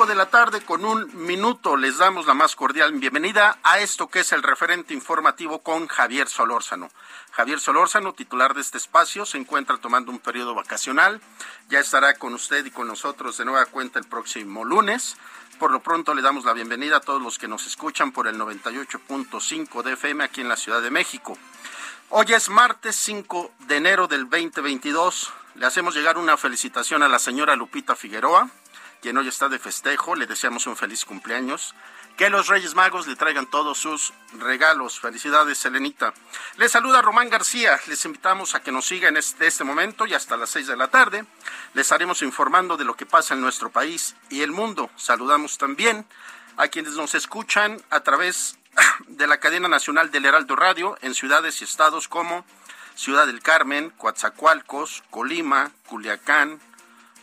De la tarde con un minuto les damos la más cordial bienvenida a esto que es el referente informativo con Javier Solórzano. Javier Solórzano, titular de este espacio, se encuentra tomando un periodo vacacional. Ya estará con usted y con nosotros de nueva cuenta el próximo lunes. Por lo pronto le damos la bienvenida a todos los que nos escuchan por el 98.5 de FM aquí en la Ciudad de México. Hoy es martes 5 de enero del 2022. Le hacemos llegar una felicitación a la señora Lupita Figueroa, quien hoy está de festejo. Le deseamos un feliz cumpleaños. Que los Reyes Magos le traigan todos sus regalos. Felicidades, Selenita. Les saluda Román García. Les invitamos a que nos sigan en este, momento y hasta las 6 de la tarde. Les estaremos informando de lo que pasa en nuestro país y el mundo. Saludamos también a quienes nos escuchan a través de la cadena nacional del Heraldo Radio en ciudades y estados como Ciudad del Carmen, Coatzacoalcos, Colima, Culiacán,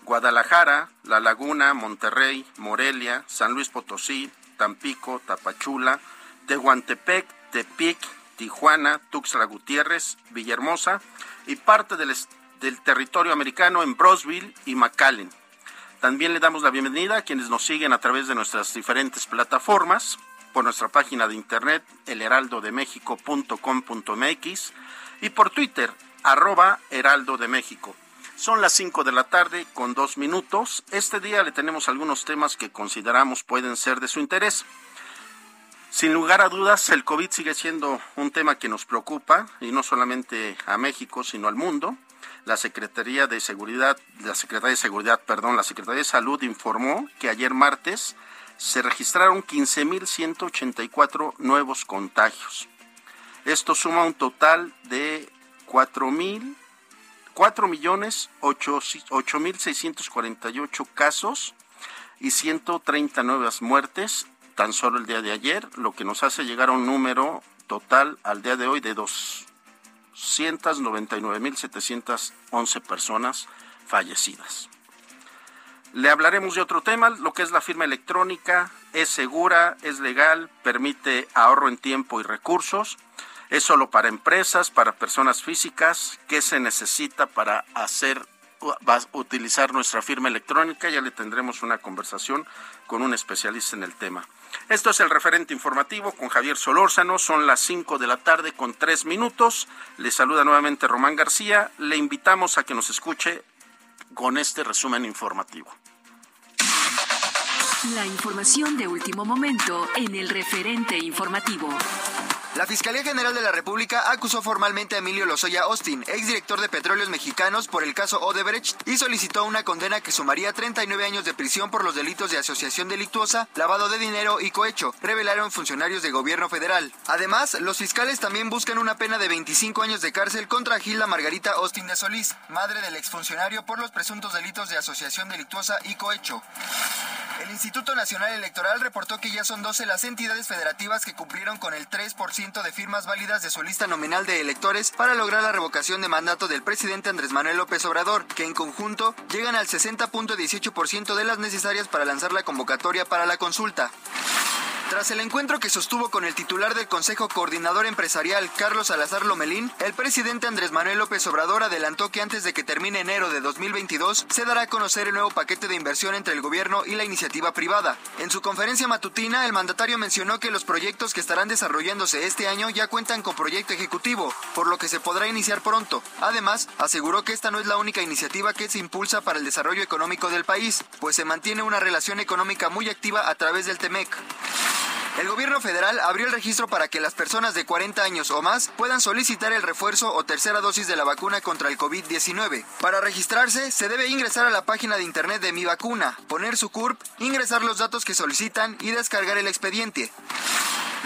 Guadalajara, La Laguna, Monterrey, Morelia, San Luis Potosí, Tampico, Tapachula, Tehuantepec, Tepic, Tijuana, Tuxtla Gutiérrez, Villahermosa y parte del, territorio americano en Brosville y McAllen. También le damos la bienvenida a quienes nos siguen a través de nuestras diferentes plataformas, por nuestra página de internet elheraldodemexico.com.mx y por Twitter, arroba Heraldo de México. Son las 5 de la tarde con dos minutos. Este día le tenemos algunos temas que consideramos pueden ser de su interés. Sin lugar a dudas, el COVID sigue siendo un tema que nos preocupa, y no solamente a México, sino al mundo. La Secretaría de Seguridad, la Secretaría de Seguridad, perdón, la Secretaría de Salud informó que ayer martes se registraron 15.184 nuevos contagios. Esto suma un total de 4.000 4 millones 8.648 casos y 130 nuevas muertes tan solo el día de ayer, lo que nos hace llegar a un número total al día de hoy de 299.711 personas fallecidas. Le hablaremos de otro tema, lo que es la firma electrónica, es segura, es legal, permite ahorro en tiempo y recursos, es solo para empresas, para personas físicas, ¿qué se necesita para hacer utilizar nuestra firma electrónica? Ya le tendremos una conversación con un especialista en el tema. Esto es el referente informativo con Javier Solórzano. Son las 5 de la tarde con 3 minutos. Le saluda nuevamente Román García. Le invitamos a que nos escuche con este resumen informativo. La información de último momento en el referente informativo. La Fiscalía General de la República acusó formalmente a Emilio Lozoya Austin, exdirector de Petróleos Mexicanos, por el caso Odebrecht y solicitó una condena que sumaría 39 años de prisión por los delitos de asociación delictuosa, lavado de dinero y cohecho, revelaron funcionarios de gobierno federal. Además, los fiscales también buscan una pena de 25 años de cárcel contra Gilda Margarita Austin de Solís, madre del exfuncionario por los presuntos delitos de asociación delictuosa y cohecho. El Instituto Nacional Electoral reportó que ya son 12 las entidades federativas que cumplieron con el 3% de firmas válidas de su lista nominal de electores para lograr la revocación de mandato del presidente Andrés Manuel López Obrador, que en conjunto llegan al 60.18% de las necesarias para lanzar la convocatoria para la consulta. Tras el encuentro que sostuvo con el titular del Consejo Coordinador Empresarial, Carlos Salazar Lomelín, el presidente Andrés Manuel López Obrador adelantó que antes de que termine enero de 2022 se dará a conocer el nuevo paquete de inversión entre el gobierno y la iniciativa privada. En su conferencia matutina, el mandatario mencionó que los proyectos que estarán desarrollándose este año ya cuentan con proyecto ejecutivo, por lo que se podrá iniciar pronto. Además, aseguró que esta no es la única iniciativa que se impulsa para el desarrollo económico del país, pues se mantiene una relación económica muy activa a través del TEMEC. El gobierno federal abrió el registro para que las personas de 40 años o más puedan solicitar el refuerzo o tercera dosis de la vacuna contra el COVID-19. Para registrarse, se debe ingresar a la página de internet de Mi Vacuna, poner su CURP, ingresar los datos que solicitan y descargar el expediente.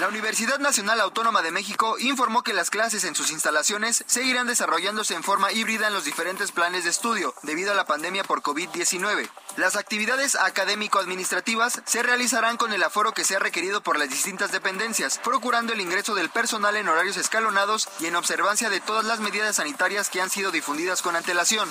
La Universidad Nacional Autónoma de México informó que las clases en sus instalaciones seguirán desarrollándose en forma híbrida en los diferentes planes de estudio debido a la pandemia por COVID-19. Las actividades académico-administrativas se realizarán con el aforo que sea requerido por las distintas dependencias, procurando el ingreso del personal en horarios escalonados y en observancia de todas las medidas sanitarias que han sido difundidas con antelación.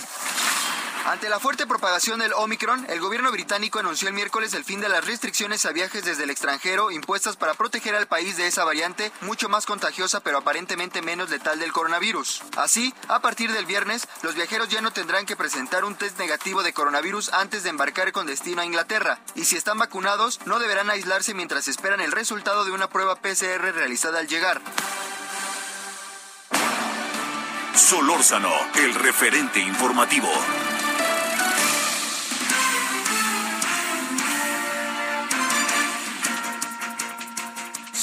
Ante la fuerte propagación del Omicron, el gobierno británico anunció el miércoles el fin de las restricciones a viajes desde el extranjero impuestas para proteger al país de esa variante mucho más contagiosa pero aparentemente menos letal del coronavirus. Así, a partir del viernes, los viajeros ya no tendrán que presentar un test negativo de coronavirus antes de embarcar con destino a Inglaterra, y si están vacunados, no deberán aislarse mientras esperan el resultado de una prueba PCR realizada al llegar. Solórzano, el referente informativo.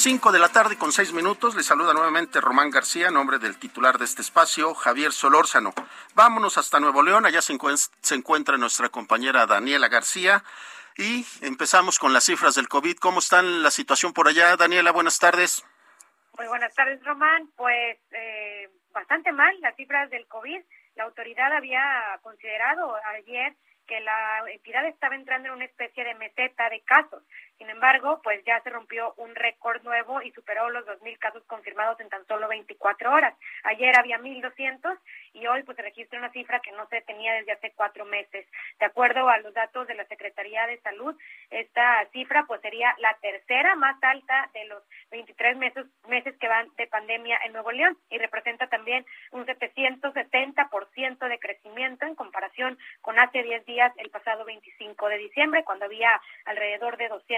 5 de la tarde con 6 minutos. Le saluda nuevamente Román García, nombre del titular de este espacio, Javier Solórzano. Vámonos hasta Nuevo León. Allá se, se encuentra nuestra compañera Daniela García. Y empezamos con las cifras del COVID. ¿Cómo está la situación por allá? Daniela, buenas tardes. Muy buenas tardes, Román. Pues eh, bastante mal las cifras del COVID. La autoridad había considerado ayer que la entidad estaba entrando en una especie de meseta de casos. Sin embargo, pues ya se rompió un récord nuevo y superó los 2.000 casos confirmados en tan solo 24 horas. Ayer había 1.200 y hoy pues se registra una cifra que no se tenía desde hace cuatro meses. De acuerdo a los datos de la Secretaría de Salud, esta cifra pues sería la tercera más alta de los 23 meses, meses que van de pandemia en Nuevo León y representa también un 770% de crecimiento en comparación con hace 10 días, el pasado 25 de diciembre, cuando había alrededor de 200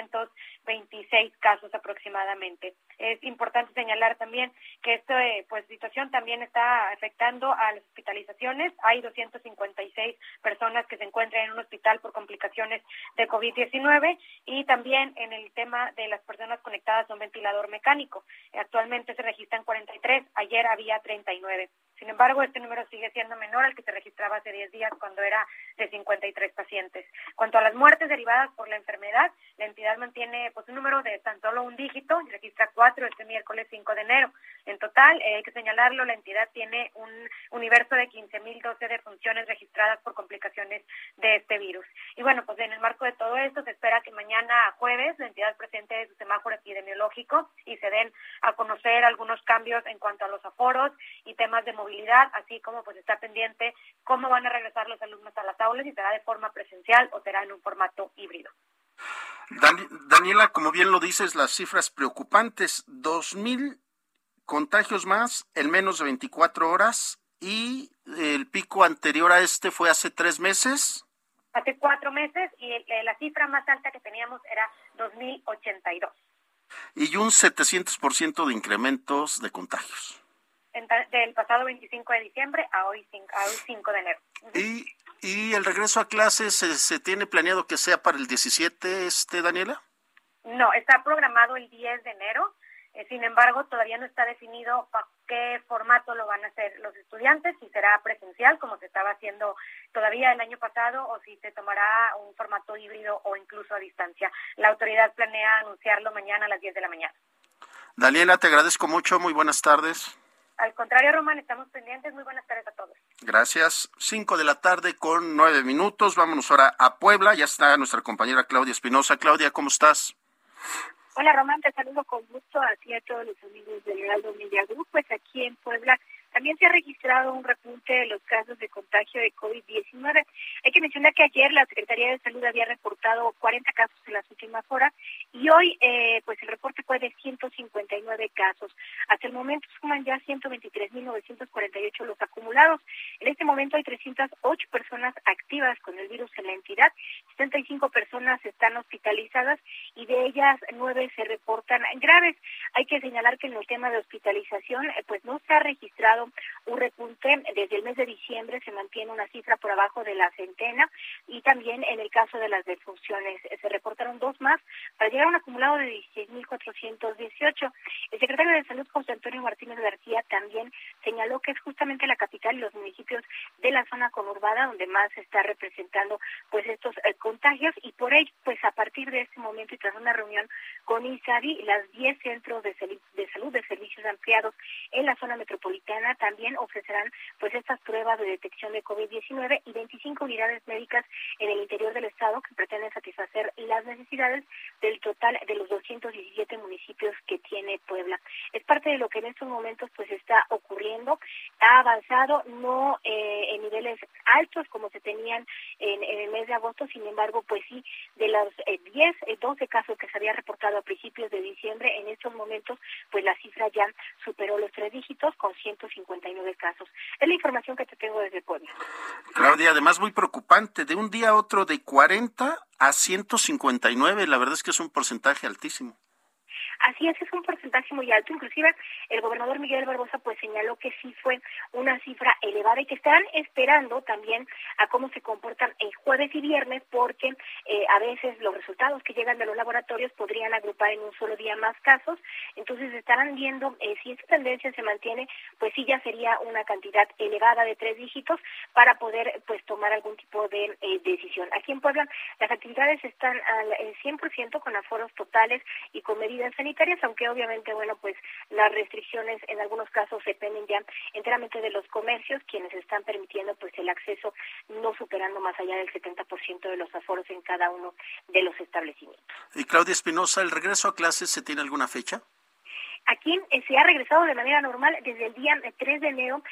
226 casos aproximadamente. Es importante señalar también que esta eh, pues, situación también está afectando a hospitalizaciones. Hay 256 personas que se encuentran en un hospital por complicaciones de COVID-19 y también en el tema de las personas conectadas a un ventilador mecánico. Actualmente se registran 43, ayer había 39. Sin embargo, este número sigue siendo menor al que se registraba hace 10 días cuando era de 53 pacientes. Cuanto a las muertes derivadas por la enfermedad, la entidad mantiene pues un número de tan solo un dígito y registra cuatro este miércoles 5 de enero. En total, eh, hay que señalarlo, la entidad tiene un universo de 15.012 defunciones registradas por complicaciones de este virus. Y bueno, pues en el marco de todo esto se espera que mañana jueves la entidad presente su semáforo epidemiológico y se den a conocer algunos cambios en cuanto a los aforos temas de movilidad así como pues está pendiente cómo van a regresar los alumnos a las aulas, y será de forma presencial o será en un formato híbrido. Daniela, como bien lo dices, las cifras preocupantes, dos mil contagios más en menos de 24 horas y el pico anterior a este fue hace tres meses. Hace cuatro meses y la cifra más alta que teníamos era 2.082. Y un 700% de incrementos de contagios del pasado 25 de diciembre a hoy, a hoy 5 de enero. ¿Y, ¿Y el regreso a clases se, tiene planeado que sea para el 17, este, Daniela? No, está programado el 10 de enero. Eh, sin embargo, todavía no está definido para qué formato lo van a hacer los estudiantes, si será presencial, como se estaba haciendo todavía el año pasado, o si se tomará un formato híbrido o incluso a distancia. La autoridad planea anunciarlo mañana a las 10 de la mañana. Daniela, te agradezco mucho. Muy buenas tardes. Al contrario, Román, estamos pendientes. Muy buenas tardes a todos. Gracias. Cinco de la tarde con nueve minutos. Vámonos ahora a Puebla. Ya está nuestra compañera Claudia Espinosa. Claudia, ¿cómo estás? Hola, Román. Te saludo con gusto así a todos los amigos del Heraldo Media Group. Pues aquí en Puebla también se ha registrado un repunte de los casos de contagio de COVID-19. Hay que mencionar que ayer la Secretaría de Salud había reportado 40 casos en las últimas horas y hoy eh, pues el reporte fue de 159 casos. Hasta el momento suman ya 123.948 los acumulados. En este momento hay 308 personas activas con el virus en la entidad, 75 personas están hospitalizadas y de ellas nueve se reportan graves. Hay que señalar que en el tema de hospitalización eh, pues no se ha registrado un repunte desde el mes de diciembre se mantiene una cifra por abajo de la centena y también en el caso de las defunciones eh, se reportaron dos más para llegar a un acumulado de 16.418. El secretario de Salud, José Antonio Martínez García, también señaló que es justamente la capital y los municipios de la zona conurbada donde más se está representando pues estos eh, contagios y por ello pues a partir de este momento y tras una reunión con ISABI, las 10 centros de, de salud de servicios ampliados en la zona metropolitana también ofrecerán pues estas pruebas de detección de COVID-19 y 25 unidades médicas en el interior del estado que pretenden satisfacer las necesidades del total de los 217 municipios que tiene Puebla. Es parte de lo que en estos momentos pues está ocurriendo. Ha avanzado no eh, en niveles altos como se tenían en, el mes de agosto, sin embargo, pues sí, de los 10, eh, 12 eh, casos que se había reportado a principios de diciembre, en estos momentos pues la cifra ya superó los tres dígitos con 159 casos. Es la información que te tengo desde Puebla. Claudia, además muy preocupante, de un día a otro de 40 a 159, la verdad es que es un porcentaje altísimo. Así es, es un porcentaje muy alto. Inclusive el gobernador Miguel Barbosa pues señaló que sí fue una cifra elevada y que están esperando también a cómo se comportan el jueves y viernes porque eh, a veces los resultados que llegan de los laboratorios podrían agrupar en un solo día más casos. Entonces estarán viendo eh, si esta tendencia se mantiene, pues sí ya sería una cantidad elevada de tres dígitos para poder pues tomar algún tipo de eh, decisión. Aquí en Puebla las actividades están al 100% con aforos totales y con medidas sanitarias aunque obviamente, bueno, pues las restricciones en algunos casos dependen ya enteramente de los comercios, quienes están permitiendo pues el acceso no superando más allá del 70% de los aforos en cada uno de los establecimientos. Y Claudia Espinosa, ¿el regreso a clases se tiene alguna fecha? Aquí eh, se ha regresado de manera normal desde el día 3 de enero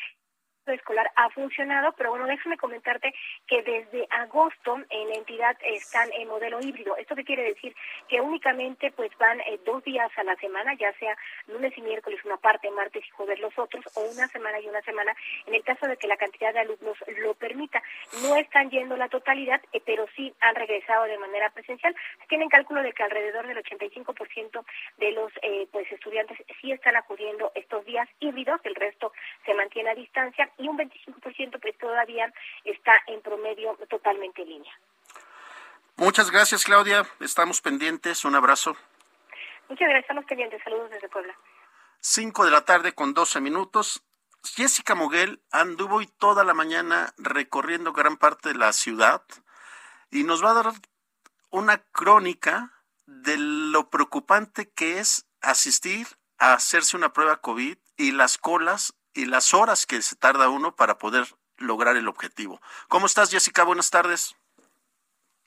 escolar ha funcionado, pero bueno, déjame comentarte que desde agosto en la entidad están en modelo híbrido. ¿Esto qué quiere decir? Que únicamente pues van eh, dos días a la semana, ya sea lunes y miércoles una parte, martes y jueves los otros, o una semana y una semana, en el caso de que la cantidad de alumnos lo permita. No están yendo la totalidad, eh, pero sí han regresado de manera presencial. tienen cálculo de que alrededor del 85% de los eh, pues estudiantes sí están acudiendo estos días híbridos, el resto se mantiene a distancia y un 25% pues todavía está en promedio totalmente en línea. Muchas gracias, Claudia. Estamos pendientes. Un abrazo. Muchas gracias. Estamos pendientes. Saludos desde Puebla. Cinco de la tarde con doce minutos. Jessica Moguel anduvo hoy toda la mañana recorriendo gran parte de la ciudad y nos va a dar una crónica de lo preocupante que es asistir a hacerse una prueba COVID y las colas y las horas que se tarda uno para poder lograr el objetivo. ¿Cómo estás, Jessica? Buenas tardes.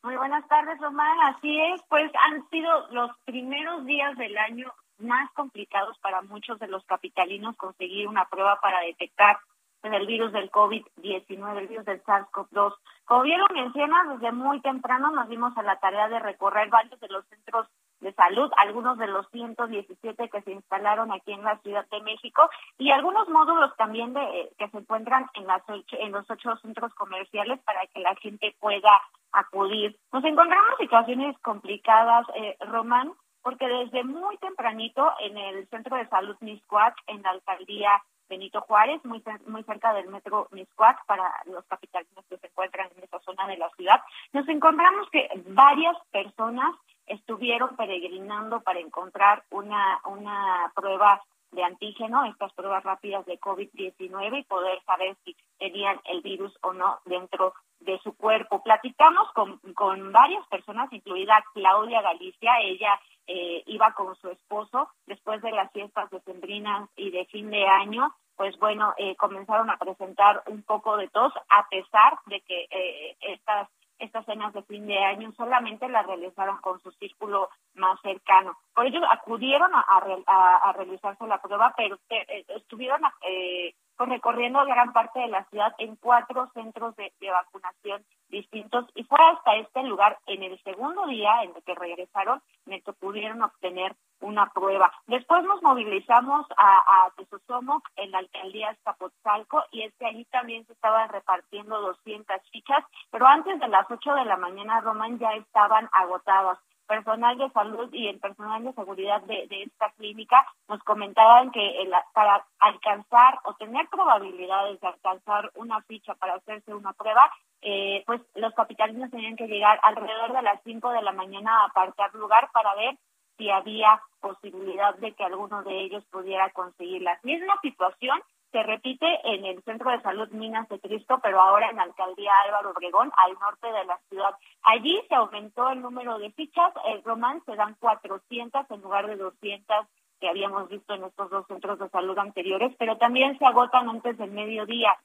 Muy buenas tardes, Román. Así es, pues han sido los primeros días del año más complicados para muchos de los capitalinos conseguir una prueba para detectar el virus del COVID-19, el virus del SARS-CoV-2. Como bien lo mencionas, desde muy temprano nos dimos a la tarea de recorrer varios de los centros de salud, algunos de los 117 que se instalaron aquí en la Ciudad de México y algunos módulos también de que se encuentran en las en los ocho centros comerciales para que la gente pueda acudir. Nos encontramos situaciones complicadas, eh, Román, porque desde muy tempranito en el centro de salud Miscuac, en la alcaldía Benito Juárez, muy, muy cerca del metro Miscuac, para los capitalinos que se encuentran en esa zona de la ciudad, nos encontramos que varias personas estuvieron peregrinando para encontrar una, una prueba de antígeno, estas pruebas rápidas de COVID-19 y poder saber si tenían el virus o no dentro de su cuerpo. Platicamos con, con varias personas, incluida Claudia Galicia, ella eh, iba con su esposo después de las fiestas de Sembrinas y de fin de año, pues bueno, eh, comenzaron a presentar un poco de tos, a pesar de que eh, estas estas cenas de fin de año solamente las realizaron con su círculo más cercano. Por ello acudieron a, a, realizarse la prueba, pero eh, estuvieron eh, recorriendo gran parte de la ciudad en cuatro centros de, vacunación distintos y fue hasta este lugar en el segundo día en el que regresaron en que pudieron obtener una prueba. Después nos movilizamos a, a Tesosomoc en la alcaldía Zapotzalco y es que allí también se estaban repartiendo 200 fichas, pero antes de las 8 de la mañana, Román, ya estaban agotadas personal de salud y el personal de seguridad de, esta clínica nos comentaban que para alcanzar o tener probabilidades de alcanzar una ficha para hacerse una prueba, eh, pues los capitalinos tenían que llegar alrededor de las 5 de la mañana a apartar lugar para ver si había posibilidad de que alguno de ellos pudiera conseguir la misma situación se repite en el Centro de Salud Minas de Cristo, pero ahora en la Alcaldía Álvaro Obregón, al norte de la ciudad. Allí se aumentó el número de fichas, el Román se dan 400 en lugar de 200 que habíamos visto en estos dos centros de salud anteriores, pero también se agotan antes del mediodía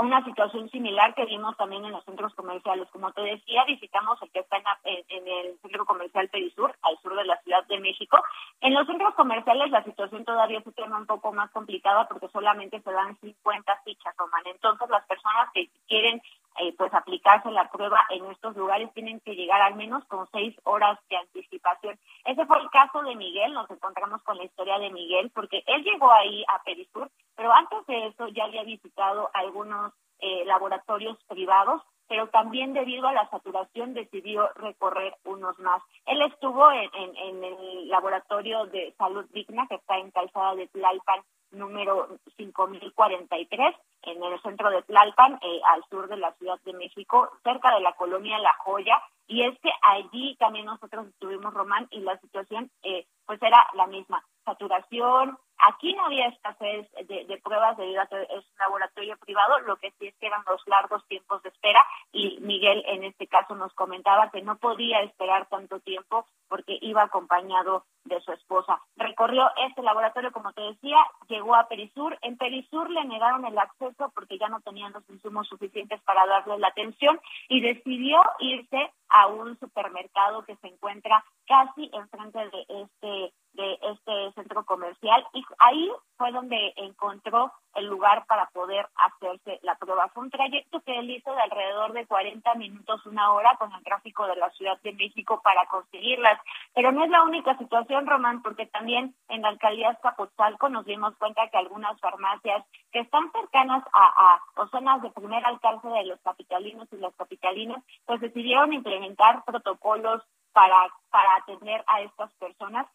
una situación similar que vimos también en los centros comerciales. Como te decía, visitamos el que está en, el centro comercial Perisur, al sur de la Ciudad de México. En los centros comerciales la situación todavía se torna un poco más complicada porque solamente se dan 50 fichas, Roman. Entonces, las personas que quieren eh, pues aplicarse la prueba en estos lugares tienen que llegar al menos con seis horas de anticipación. Ese fue el caso de Miguel, nos encontramos con la historia de Miguel, porque él llegó ahí a Perisur, pero antes de eso ya había visitado algunos eh, laboratorios privados, pero también debido a la saturación decidió recorrer unos más. Él estuvo en, en el laboratorio de salud digna que está en Calzada de Tlalpan número 5043 en el centro de Tlalpan, eh, al sur de la Ciudad de México, cerca de la colonia La Joya, y es que allí también nosotros estuvimos, Román, y la situación eh, pues era la misma, saturación, aquí no había escasez de, de, pruebas debido a que es un laboratorio privado, lo que sí es que eran los largos tiempos de espera, y Miguel en este caso nos comentaba que no podía esperar tanto tiempo porque iba acompañado de su esposa. Recorrió este laboratorio, como te decía, llegó a Perisur. En Perisur le negaron el acceso porque ya no tenían los insumos suficientes para darle la atención y decidió irse a un supermercado que se encuentra casi enfrente de este me de este centro comercial y ahí fue donde encontró el lugar para poder hacerse la prueba. Fue un trayecto que él hizo de alrededor de 40 minutos, una hora con el tráfico de la Ciudad de México para conseguirlas. Pero no es la única situación, Román, porque también en la alcaldía Zapotzalco nos dimos cuenta que algunas farmacias que están cercanas a, a zonas de primer alcance de los capitalinos y las capitalinas, pues decidieron implementar protocolos para, para atender a estas personas.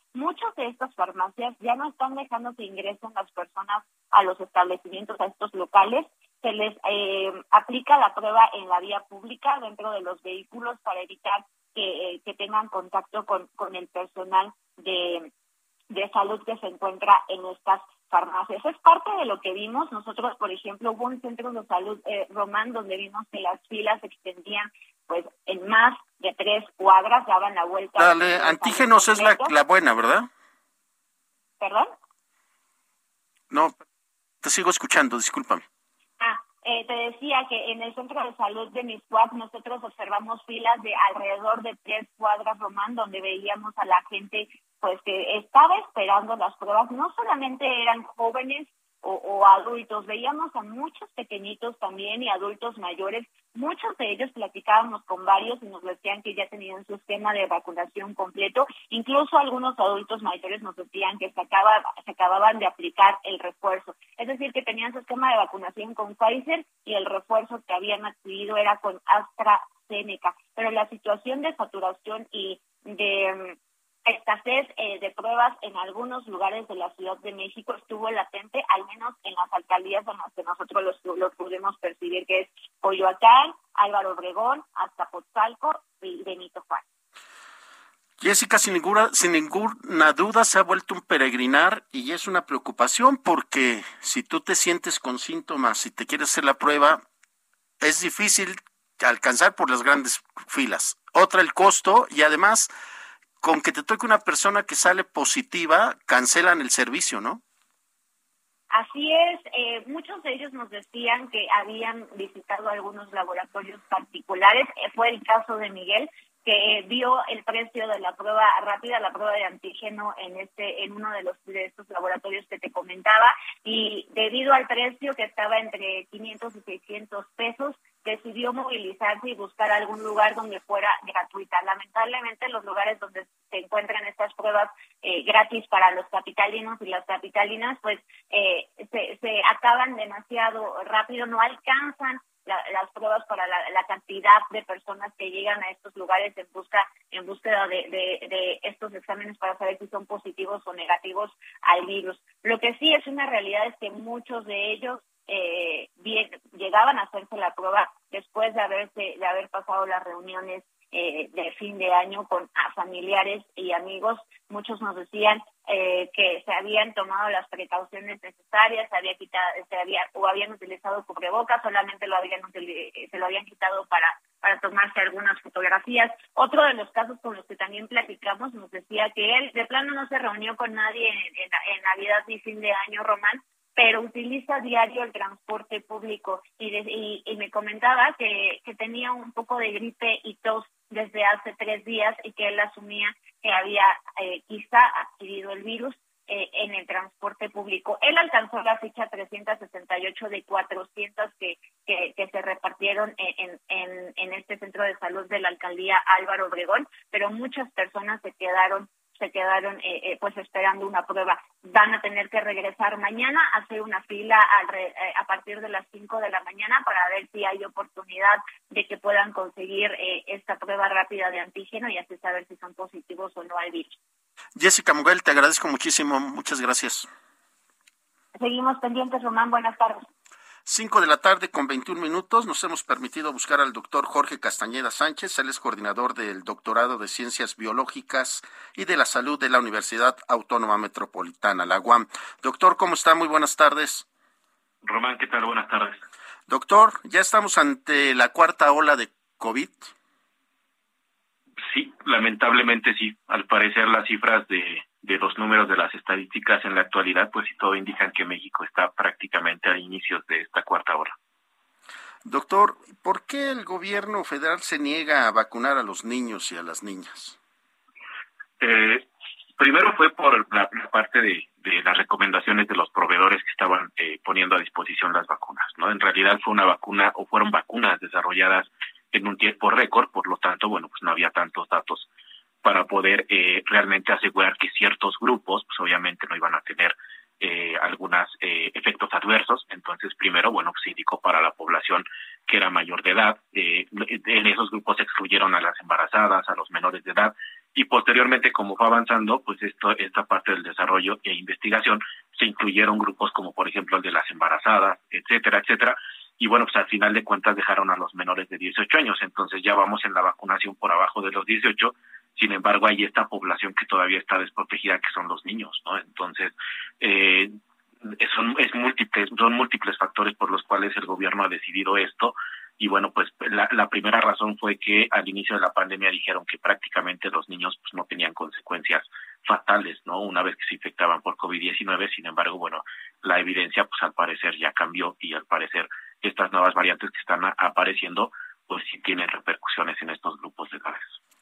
Muchas de estas farmacias ya no están dejando que ingresen las personas a los establecimientos, a estos locales. Se les eh, aplica la prueba en la vía pública dentro de los vehículos para evitar que, eh, que tengan contacto con, con el personal de, de salud que se encuentra en estas farmacias. Es parte de lo que vimos. Nosotros, por ejemplo, hubo un centro de salud eh, román donde vimos que las filas se extendían pues en más de tres cuadras, daban la vuelta. Dale, antígenos es la, la buena, ¿verdad? ¿Perdón? No, te sigo escuchando, discúlpame. Ah, eh, te decía que en el centro de salud de Miscuac nosotros observamos filas de alrededor de tres cuadras román donde veíamos a la gente pues que estaba esperando las pruebas. No solamente eran jóvenes o, adultos. Veíamos a muchos pequeñitos también y adultos mayores. Muchos de ellos platicábamos con varios y nos decían que ya tenían su esquema de vacunación completo. Incluso algunos adultos mayores nos decían que se, acaba, se acababan de aplicar el refuerzo. Es decir, que tenían su esquema de vacunación con Pfizer y el refuerzo que habían adquirido era con AstraZeneca. Pero la situación de saturación y de escasez eh, de pruebas en algunos lugares de la Ciudad de México estuvo latente, al menos en las alcaldías en las que nosotros los, pudimos percibir, que es Coyoacán, Álvaro Obregón, hasta Potzalco y Benito Juárez. Jessica, sin ninguna, sin ninguna duda se ha vuelto un peregrinar y es una preocupación porque si tú te sientes con síntomas y te quieres hacer la prueba, es difícil alcanzar por las grandes filas. Otra, el costo y además con que te toque una persona que sale positiva, cancelan el servicio, ¿no? Así es, eh, muchos de ellos nos decían que habían visitado algunos laboratorios particulares, eh, fue el caso de Miguel, que vio el precio de la prueba rápida, la prueba de antígeno en este en uno de los de estos laboratorios que te comentaba y debido al precio que estaba entre 500 y 600 pesos decidió movilizarse y buscar algún lugar donde fuera gratuita. Lamentablemente los lugares donde se encuentran estas pruebas eh, gratis para los capitalinos y las capitalinas, pues eh, se, acaban demasiado rápido, no alcanzan las pruebas para la, cantidad de personas que llegan a estos lugares en busca en búsqueda de, de, estos exámenes para saber si son positivos o negativos al virus. Lo que sí es una realidad es que muchos de ellos eh, llegaban a hacerse la prueba después de haberse de haber pasado las reuniones eh, de fin de año con familiares y amigos. Muchos nos decían eh, que se habían tomado las precauciones necesarias, se había quitado, se había o habían utilizado cubrebocas, solamente lo habían se lo habían quitado para tomarse algunas fotografías. Otro de los casos con los que también platicamos nos decía que él de plano no se reunió con nadie en, en Navidad ni fin de año, Román, pero utiliza diario el transporte público y, y, me comentaba que, tenía un poco de gripe y tos desde hace tres días y que él asumía que había eh, quizá adquirido el virus eh, en el transporte público. Él alcanzó la ficha 368 de 400 que, que, que se repartieron en este centro de salud de la alcaldía Álvaro Obregón, pero muchas personas se quedaron se quedaron eh, eh, pues esperando una prueba. Van a tener que regresar mañana, hacer una fila eh, a partir de las 5 de la mañana para ver si hay oportunidad de que puedan conseguir esta prueba rápida de antígeno y así saber si son positivos o no al virus. Jessica Muguel, te agradezco muchísimo. Muchas gracias. Seguimos pendientes, Román. Buenas tardes. 5 de la tarde con 21 minutos nos hemos permitido buscar al doctor Jorge Castañeda Sánchez. Él es coordinador del doctorado de Ciencias Biológicas y de la Salud de la Universidad Autónoma Metropolitana, la UAM. Doctor, ¿cómo está? Muy buenas tardes. Román, ¿qué tal? Buenas tardes. Doctor, ¿ya estamos ante la cuarta ola de COVID? Sí, lamentablemente sí. Al parecer las cifras de de los números de las estadísticas en la actualidad, pues sí todo indican que México está prácticamente a inicios de esta cuarta hora. Doctor, ¿por qué el gobierno federal se niega a vacunar a los niños y a las niñas? Eh, primero fue por la, parte de, las recomendaciones de los proveedores que estaban eh, poniendo a disposición las vacunas, ¿no? En realidad fue una vacuna o fueron vacunas desarrolladas en un tiempo récord, por lo tanto, bueno, pues no había tantos datos para poder eh, realmente asegurar que ciertos grupos, pues obviamente no iban a tener eh, algunos eh, efectos adversos. Entonces, primero, bueno, pues, se indicó para la población que era mayor de edad. Eh, en esos grupos se excluyeron a las embarazadas, a los menores de edad. Y posteriormente, como fue avanzando, pues esto, esta parte del desarrollo e investigación, se incluyeron grupos como, por ejemplo, el de las embarazadas, etcétera, etcétera. Y bueno, pues al final de cuentas dejaron a los menores de 18 años. Entonces ya vamos en la vacunación por abajo de los 18 sin embargo, hay esta población que todavía está desprotegida, que son los niños, ¿no? Entonces, eh, son, es múltiples, son múltiples factores por los cuales el gobierno ha decidido esto. Y bueno, pues la, primera razón fue que al inicio de la pandemia dijeron que prácticamente los niños pues no tenían consecuencias fatales, ¿no? Una vez que se infectaban por COVID-19, sin embargo, bueno, la evidencia pues al parecer ya cambió y al parecer estas nuevas variantes que están apareciendo pues sí tienen repercusiones en estos grupos de edades.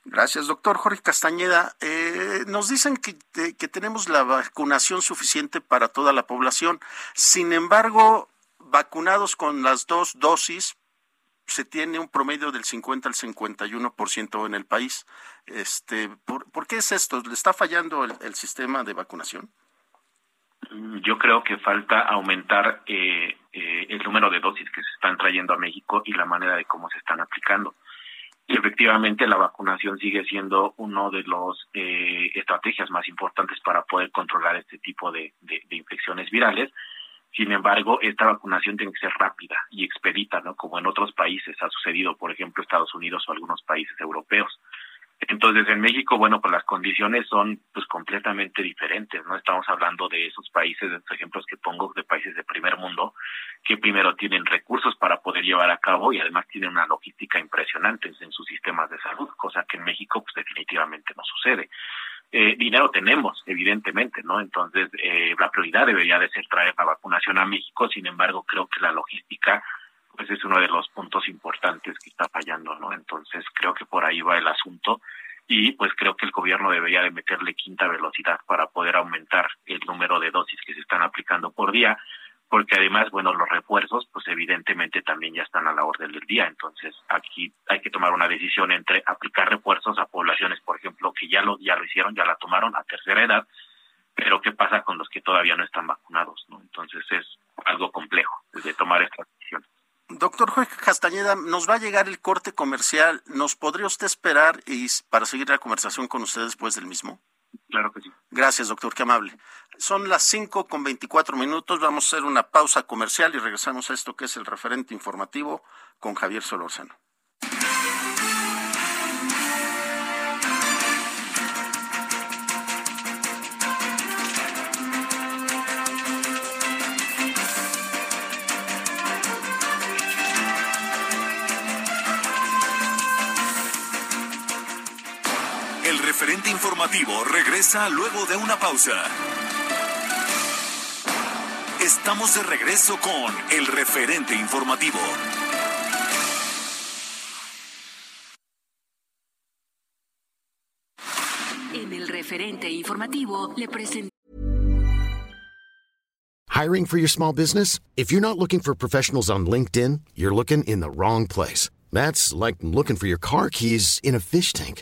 Gracias, doctor Jorge Castañeda. Eh, nos dicen que, que tenemos la vacunación suficiente para toda la población. Sin embargo, vacunados con las dos dosis, se tiene un promedio del 50 al 51% en el país. Este, ¿por, ¿por, qué es esto? ¿Le está fallando el, sistema de vacunación? Yo creo que falta aumentar eh, eh, el número de dosis que se están trayendo a México y la manera de cómo se están aplicando. Y efectivamente la vacunación sigue siendo uno de los eh, estrategias más importantes para poder controlar este tipo de, de, de, infecciones virales. Sin embargo, esta vacunación tiene que ser rápida y expedita, ¿no? Como en otros países ha sucedido, por ejemplo, Estados Unidos o algunos países europeos. Entonces, en México, bueno, pues las condiciones son pues completamente diferentes, ¿no? Estamos hablando de esos países, de los ejemplos que pongo, de países de primer mundo, que primero tienen recursos para poder llevar a cabo y además tienen una logística impresionante en sus sistemas de salud, cosa que en México pues definitivamente no sucede. Eh, dinero tenemos, evidentemente, ¿no? Entonces, eh, la prioridad debería de ser traer la vacunación a México, sin embargo, creo que la logística pues es uno de los puntos importantes que está fallando, ¿no? Entonces creo que por ahí va el asunto y pues creo que el gobierno debería de meterle quinta velocidad para poder aumentar el número de dosis que se están aplicando por día, porque además, bueno, los refuerzos, pues evidentemente también ya están a la orden del día. Entonces, aquí hay que tomar una decisión entre aplicar refuerzos a poblaciones, por ejemplo, que ya lo, ya lo hicieron, ya la tomaron a tercera edad, pero ¿qué pasa con los que todavía no están vacunados? ¿no? Entonces, es algo complejo de tomar esta decisión. Doctor Jorge Castañeda, nos va a llegar el corte comercial. ¿Nos podría usted esperar y para seguir la conversación con usted después del mismo? Claro que sí. Gracias, doctor, qué amable. Son las 5 con 24 minutos. Vamos a hacer una pausa comercial y regresamos a esto que es el referente informativo con Javier Solórzano. Referente informativo regresa luego de una pausa. Estamos de regreso con el referente informativo. En el referente informativo le presento. Hiring for your small business? If you're not looking for professionals on LinkedIn, you're looking in the wrong place. That's like looking for your car keys in a fish tank.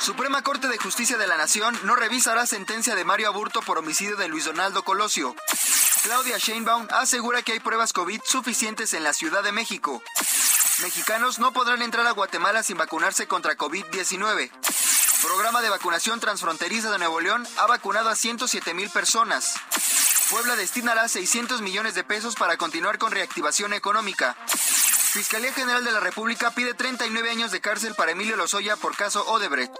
Suprema Corte de Justicia de la Nación no revisará sentencia de Mario Aburto por homicidio de Luis Donaldo Colosio. Claudia Sheinbaum asegura que hay pruebas COVID suficientes en la Ciudad de México. Mexicanos no podrán entrar a Guatemala sin vacunarse contra COVID-19. Programa de vacunación transfronteriza de Nuevo León ha vacunado a 107 mil personas. Puebla destinará 600 millones de pesos para continuar con reactivación económica. Fiscalía General de la República pide 39 años de cárcel para Emilio Lozoya por caso Odebrecht.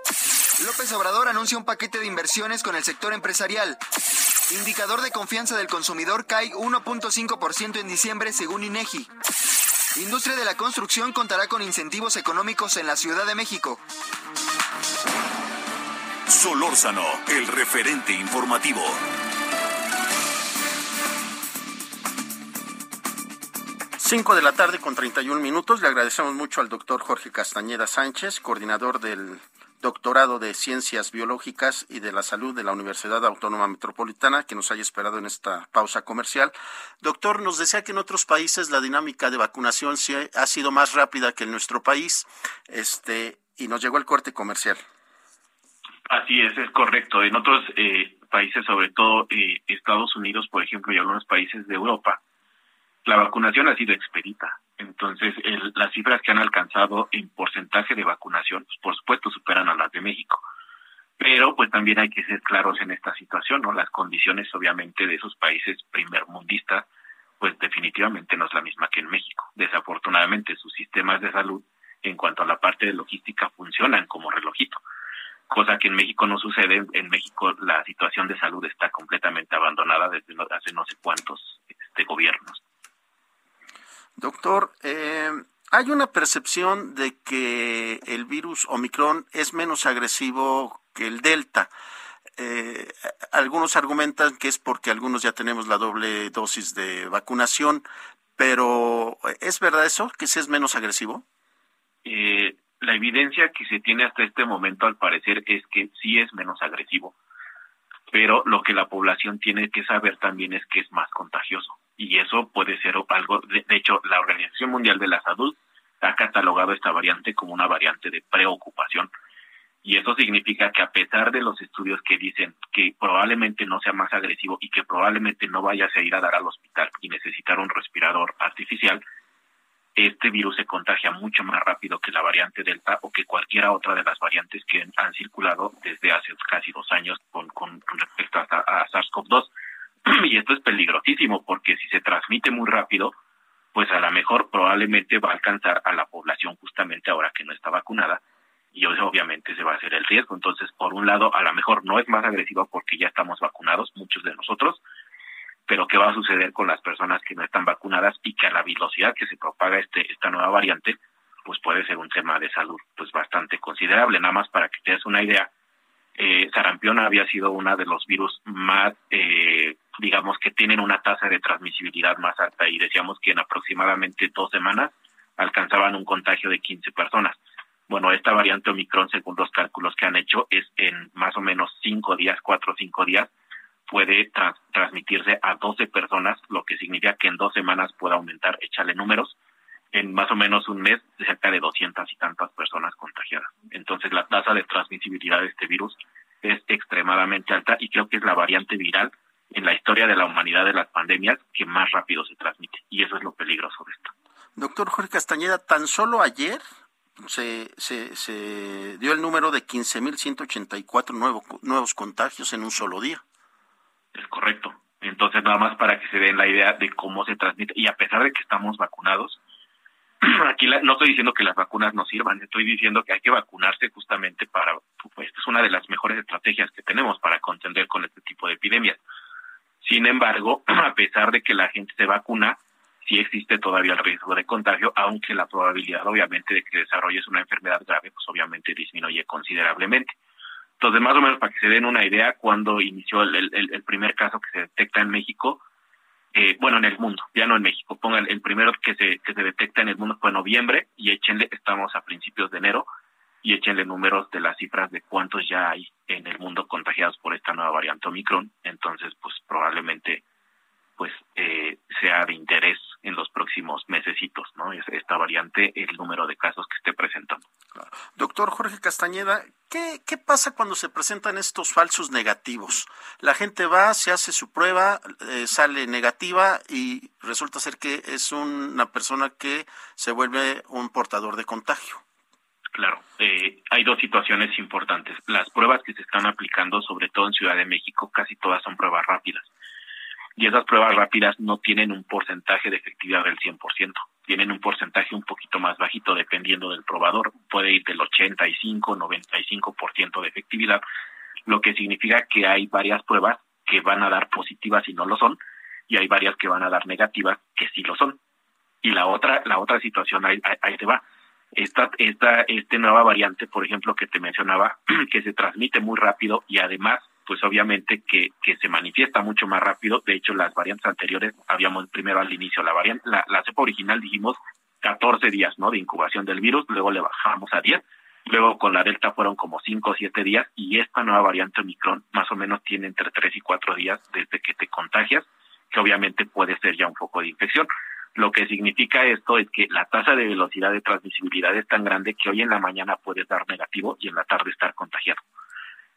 López Obrador anuncia un paquete de inversiones con el sector empresarial. Indicador de confianza del consumidor cae 1.5% en diciembre según INEGI. Industria de la construcción contará con incentivos económicos en la Ciudad de México. Solórzano, el referente informativo. Cinco de la tarde con 31 minutos. Le agradecemos mucho al doctor Jorge Castañeda Sánchez, coordinador del doctorado de Ciencias Biológicas y de la Salud de la Universidad Autónoma Metropolitana, que nos haya esperado en esta pausa comercial. Doctor, nos decía que en otros países la dinámica de vacunación ha sido más rápida que en nuestro país, este, y nos llegó el corte comercial. Así es, es correcto. En otros eh, países, sobre todo eh, Estados Unidos, por ejemplo, y algunos países de Europa, la vacunación ha sido expedita. Entonces, las cifras que han alcanzado en porcentaje de vacunación, pues, por supuesto, superan a las de México. Pero, pues también hay que ser claros en esta situación, ¿no? Las condiciones, obviamente, de esos países primermundistas, pues definitivamente no es la misma que en México. Desafortunadamente, sus sistemas de salud, en cuanto a la parte de logística, funcionan como relojito cosa que en México no sucede. En México la situación de salud está completamente abandonada desde hace no sé cuántos este, gobiernos. Doctor, eh, hay una percepción de que el virus Omicron es menos agresivo que el Delta. Eh, algunos argumentan que es porque algunos ya tenemos la doble dosis de vacunación, pero ¿es verdad eso? ¿Que sí es menos agresivo? Eh, la evidencia que se tiene hasta este momento, al parecer, es que sí es menos agresivo, pero lo que la población tiene que saber también es que es más contagioso y eso puede ser algo, de, hecho, la Organización Mundial de la Salud ha catalogado esta variante como una variante de preocupación. Y eso significa que a pesar de los estudios que dicen que probablemente no sea más agresivo y que probablemente no vayas a ir a dar al hospital y necesitar un respirador artificial, este virus se contagia mucho más rápido que la variante Delta o que cualquiera otra de las variantes que han circulado desde hace casi dos años con, con respecto a, a SARS-CoV-2. y esto es peligrosísimo porque si se transmite muy rápido, pues a lo mejor probablemente va a alcanzar a la población justamente ahora que no está vacunada y obviamente se va a hacer el riesgo. Entonces, por un lado, a lo mejor no es más agresivo porque ya estamos vacunados, muchos de nosotros, pero qué va a suceder con las personas que no están vacunadas y que a la velocidad que se propaga este esta nueva variante, pues puede ser un tema de salud pues bastante considerable. Nada más para que te des una idea, eh, sarampión había sido uno de los virus más, eh, digamos, que tienen una tasa de transmisibilidad más alta y decíamos que en aproximadamente dos semanas alcanzaban un contagio de 15 personas. Bueno, esta variante Omicron, según los cálculos que han hecho, es en más o menos cinco días, cuatro o cinco días, puede transmitirse a 12 personas, lo que significa que en dos semanas puede aumentar, échale números, en más o menos un mes cerca de 200 y tantas personas contagiadas. Entonces la tasa de transmisibilidad de este virus es extremadamente alta y creo que es la variante viral en la historia de la humanidad de las pandemias que más rápido se transmite. Y eso es lo peligroso de esto. Doctor Jorge Castañeda, tan solo ayer se, se, se dio el número de 15.184 nuevos, nuevos contagios en un solo día. Es correcto. Entonces, nada más para que se den la idea de cómo se transmite. Y a pesar de que estamos vacunados, aquí no estoy diciendo que las vacunas no sirvan, estoy diciendo que hay que vacunarse justamente para, pues, es una de las mejores estrategias que tenemos para contender con este tipo de epidemias. Sin embargo, a pesar de que la gente se vacuna, sí existe todavía el riesgo de contagio, aunque la probabilidad, obviamente, de que desarrolles una enfermedad grave, pues obviamente disminuye considerablemente. Entonces, más o menos para que se den una idea, cuando inició el, primer caso que se detecta en México, eh, bueno, en el mundo, ya no en México, pongan el primero que se, que se detecta en el mundo fue en noviembre y échenle, estamos a principios de enero, y échenle números de las cifras de cuántos ya hay en el mundo contagiados por esta nueva variante Omicron. Entonces, pues probablemente pues eh, sea de interés en los próximos mesecitos, ¿no? Esta variante, el número de casos que esté presentando. Doctor Jorge Castañeda, ¿qué, ¿qué pasa cuando se presentan estos falsos negativos? La gente va, se hace su prueba, eh, sale negativa y resulta ser que es una persona que se vuelve un portador de contagio. Claro, eh, hay dos situaciones importantes. Las pruebas que se están aplicando, sobre todo en Ciudad de México, casi todas son pruebas rápidas y esas pruebas rápidas no tienen un porcentaje de efectividad del 100%, tienen un porcentaje un poquito más bajito dependiendo del probador, puede ir del 85, 95% de efectividad, lo que significa que hay varias pruebas que van a dar positivas y no lo son, y hay varias que van a dar negativas que sí lo son. Y la otra, la otra situación ahí, ahí te va. Esta, esta, este nueva variante, por ejemplo, que te mencionaba, que se transmite muy rápido y además pues obviamente que, que se manifiesta mucho más rápido. De hecho, las variantes anteriores, habíamos primero al inicio, la variante, la, cepa original dijimos 14 días, ¿no? De incubación del virus, luego le bajamos a 10, luego con la delta fueron como 5 o 7 días y esta nueva variante Omicron más o menos tiene entre 3 y 4 días desde que te contagias, que obviamente puede ser ya un foco de infección. Lo que significa esto es que la tasa de velocidad de transmisibilidad es tan grande que hoy en la mañana puedes dar negativo y en la tarde estar contagiado.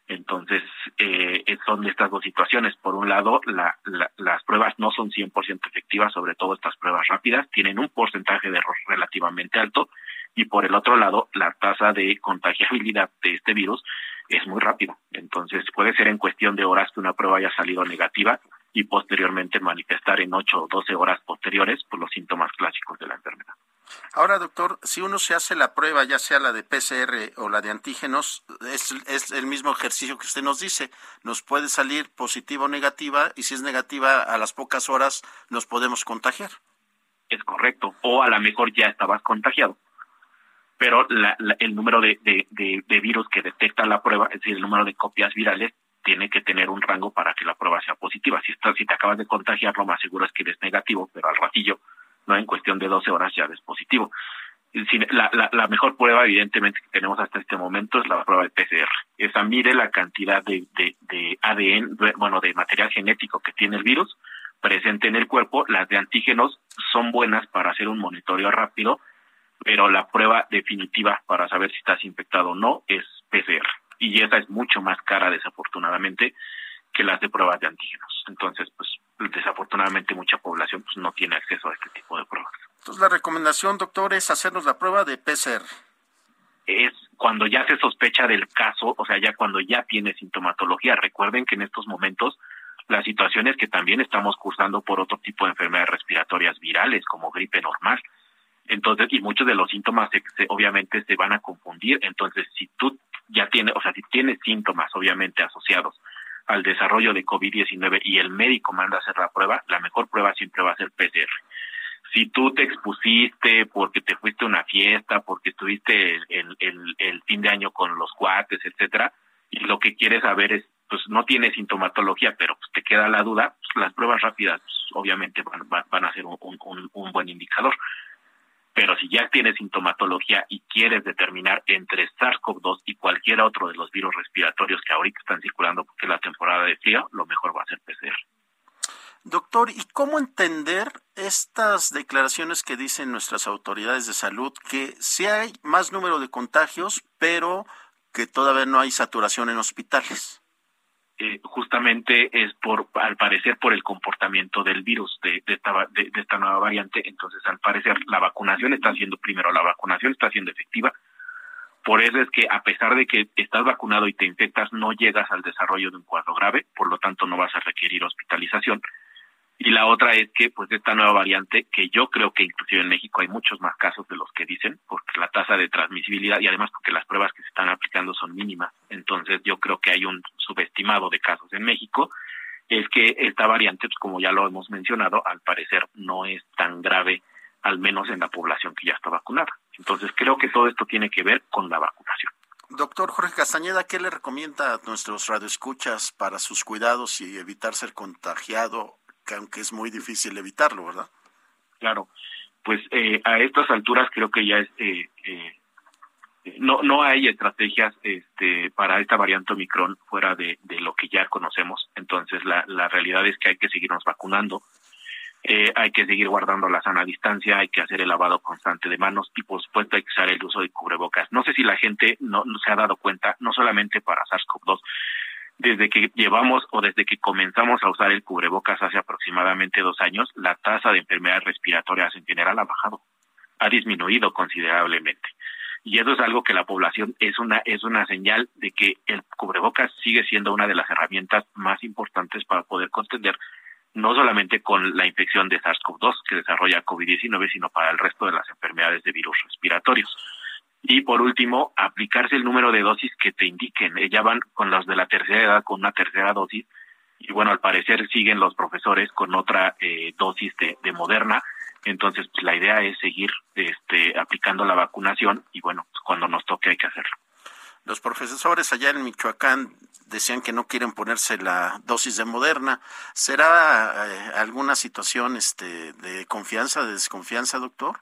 Entonces, eh, son estas dos situaciones. Por un lado, las pruebas no son 100% efectivas, sobre todo estas pruebas rápidas, tienen un porcentaje de error relativamente alto. Y por el otro lado, la tasa de contagiabilidad de este virus es muy rápido. Entonces, puede ser en cuestión de horas que una prueba haya salido negativa y posteriormente manifestar en 8 o 12 horas posteriores por los síntomas clásicos de la enfermedad. Ahora, doctor, si uno se hace la prueba, ya sea la de PCR o la de antígenos, es, es, el mismo ejercicio que usted nos dice. Nos puede salir positiva o negativa, y si es negativa, a las pocas horas nos podemos contagiar. Es correcto. O a lo mejor ya estabas contagiado. Pero el número de, de, virus que detecta la prueba, es decir, el número de copias virales, tiene que tener un rango para que la prueba sea positiva. Si, estás, si te acabas de contagiar, lo más seguro es que eres negativo, pero al ratillo no en cuestión de 12 horas ya es positivo. La, la, la, mejor prueba, evidentemente, que tenemos hasta este momento es la prueba de PCR. Esa mide la cantidad de, de, de ADN, bueno, de material genético que tiene el virus presente en el cuerpo. Las de antígenos son buenas para hacer un monitoreo rápido, pero la prueba definitiva para saber si estás infectado o no es PCR. Y esa es mucho más cara, desafortunadamente, que las de pruebas de antígenos. Entonces, pues desafortunadamente mucha población pues, no tiene acceso a este tipo de pruebas. Entonces, la recomendación, doctor, es hacernos la prueba de PCR. Es cuando ya se sospecha del caso, o sea, ya cuando ya tiene sintomatología. Recuerden que en estos momentos la situación es que también estamos cursando por otro tipo de enfermedades respiratorias virales, como gripe normal. Entonces, y muchos de los síntomas obviamente se van a confundir. Entonces, si tú ya tienes, o sea, si tienes síntomas obviamente asociados al desarrollo de COVID-19 y el médico manda a hacer la prueba, la mejor prueba siempre va a ser PCR. Si tú te expusiste porque te fuiste a una fiesta, porque estuviste el, fin de año con los cuates, etcétera, y lo que quieres saber es, pues no tiene sintomatología, pero pues te queda la duda, pues, las pruebas rápidas pues, obviamente van, a ser un buen indicador. Pero si ya tienes sintomatología y quieres determinar entre SARS-CoV-2 y cualquier otro de los virus respiratorios que ahorita están circulando porque es la temporada de frío, lo mejor va a ser PCR. Doctor, ¿y cómo entender estas declaraciones que dicen nuestras autoridades de salud que sí hay más número de contagios, pero que todavía no hay saturación en hospitales? Eh, justamente es por, al parecer, por el comportamiento del virus de, esta, de, esta nueva variante. Entonces, al parecer, la vacunación está siendo, primero, la vacunación está siendo efectiva. Por eso es que, a pesar de que estás vacunado y te infectas, no llegas al desarrollo de un cuadro grave, por lo tanto, no vas a requerir hospitalización. Y la otra es que, pues, esta nueva variante, que yo creo que inclusive en México hay muchos más casos de los que dicen, porque la tasa de transmisibilidad y además porque las pruebas que se están aplicando son mínimas. Entonces, yo creo que hay un subestimado de casos en México. Es que esta variante, pues, como ya lo hemos mencionado, al parecer no es tan grave, al menos en la población que ya está vacunada. Entonces, creo que todo esto tiene que ver con la vacunación. Doctor Jorge Castañeda, ¿qué le recomienda a nuestros radioescuchas para sus cuidados y evitar ser contagiado aunque es muy difícil evitarlo, ¿verdad? Claro, pues eh, a estas alturas creo que ya es, eh, eh, no no hay estrategias este para esta variante Omicron fuera de, lo que ya conocemos. Entonces la, la realidad es que hay que seguirnos vacunando, hay que seguir guardando la sana distancia, hay que hacer el lavado constante de manos y por supuesto hay que usar el uso de cubrebocas. No sé si la gente no, no se ha dado cuenta, no solamente para SARS-CoV-2, desde que llevamos o desde que comenzamos a usar el cubrebocas hace aproximadamente dos años, la tasa de enfermedades respiratorias en general ha bajado, ha disminuido considerablemente. Y eso es algo que la población es una es una señal de que el cubrebocas sigue siendo una de las herramientas más importantes para poder contender no solamente con la infección de SARS-CoV-2 que desarrolla COVID-19, sino para el resto de las enfermedades de virus respiratorios. Y por último, aplicarse el número de dosis que te indiquen. Eh, ya van con los de la tercera edad con una tercera dosis. Y bueno, al parecer siguen los profesores con otra eh, dosis de, de Moderna. Entonces, pues, la idea es seguir este, aplicando la vacunación y bueno, pues, cuando nos toque hay que hacerlo. Los profesores allá en Michoacán decían que no quieren ponerse la dosis de Moderna. ¿Será eh, alguna situación este, de confianza, de desconfianza, doctor?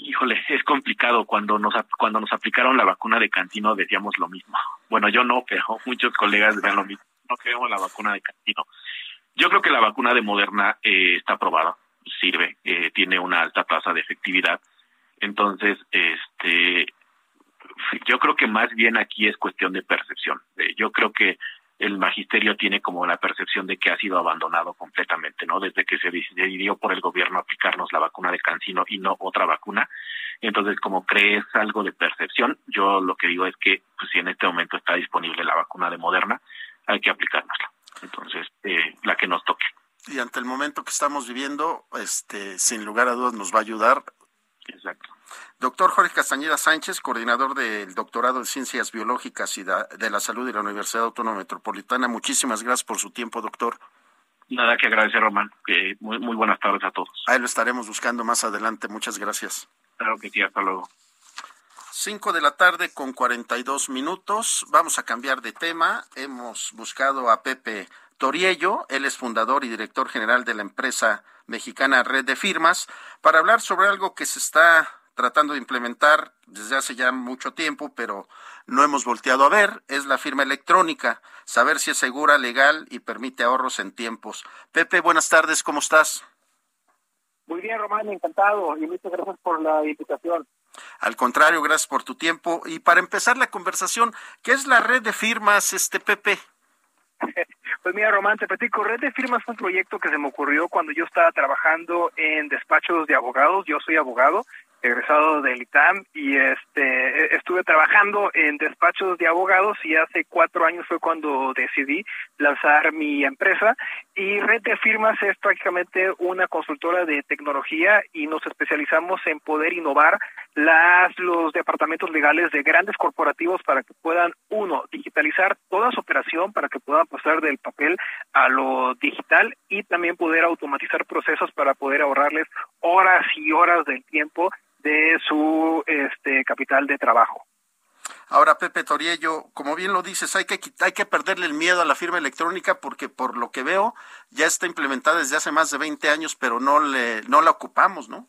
Híjole, es complicado. Cuando nos, cuando nos aplicaron la vacuna de Cantino decíamos lo mismo. Bueno, yo no, pero muchos colegas ven lo mismo. No queremos la vacuna de Cantino. Yo creo que la vacuna de Moderna eh, está aprobada, sirve, eh, tiene una alta tasa de efectividad. Entonces, este, yo creo que más bien aquí es cuestión de percepción. Eh, yo creo que el magisterio tiene como la percepción de que ha sido abandonado completamente, ¿no? Desde que se decidió por el gobierno aplicarnos la vacuna de Cancino y no otra vacuna. Entonces, como crees algo de percepción, yo lo que digo es que pues, si en este momento está disponible la vacuna de Moderna, hay que aplicárnosla. Entonces, eh, la que nos toque. Y ante el momento que estamos viviendo, este, sin lugar a dudas nos va a ayudar. Exacto. Doctor Jorge Castañeda Sánchez, coordinador del doctorado en Ciencias Biológicas y de la Salud de la Universidad Autónoma Metropolitana. Muchísimas gracias por su tiempo, doctor. Nada que agradecer, Román. muy, muy buenas tardes a todos. Ahí lo estaremos buscando más adelante. Muchas gracias. Claro que sí, hasta luego. Cinco de la tarde con cuarenta y dos minutos. Vamos a cambiar de tema. Hemos buscado a Pepe Toriello, él es fundador y director general de la empresa mexicana Red de Firmas, para hablar sobre algo que se está tratando de implementar desde hace ya mucho tiempo, pero no hemos volteado a ver, es la firma electrónica, saber si es segura, legal y permite ahorros en tiempos. Pepe, buenas tardes, ¿cómo estás? Muy bien, Román, encantado y muchas gracias por la invitación. Al contrario, gracias por tu tiempo. Y para empezar la conversación, ¿qué es la red de firmas, este Pepe? Pues mira, Román, te platico, Red de Firmas fue un proyecto que se me ocurrió cuando yo estaba trabajando en despachos de abogados, yo soy abogado, egresado del ITAM y este estuve trabajando en despachos de abogados y hace cuatro años fue cuando decidí lanzar mi empresa. Y Red de Firmas es prácticamente una consultora de tecnología y nos especializamos en poder innovar las los departamentos legales de grandes corporativos para que puedan uno digitalizar toda su operación para que puedan pasar del papel a lo digital y también poder automatizar procesos para poder ahorrarles horas y horas del tiempo de su este capital de trabajo. Ahora, Pepe Toriello, como bien lo dices, hay que, hay que perderle el miedo a la firma electrónica porque por lo que veo ya está implementada desde hace más de 20 años, pero no, le, no la ocupamos, ¿no?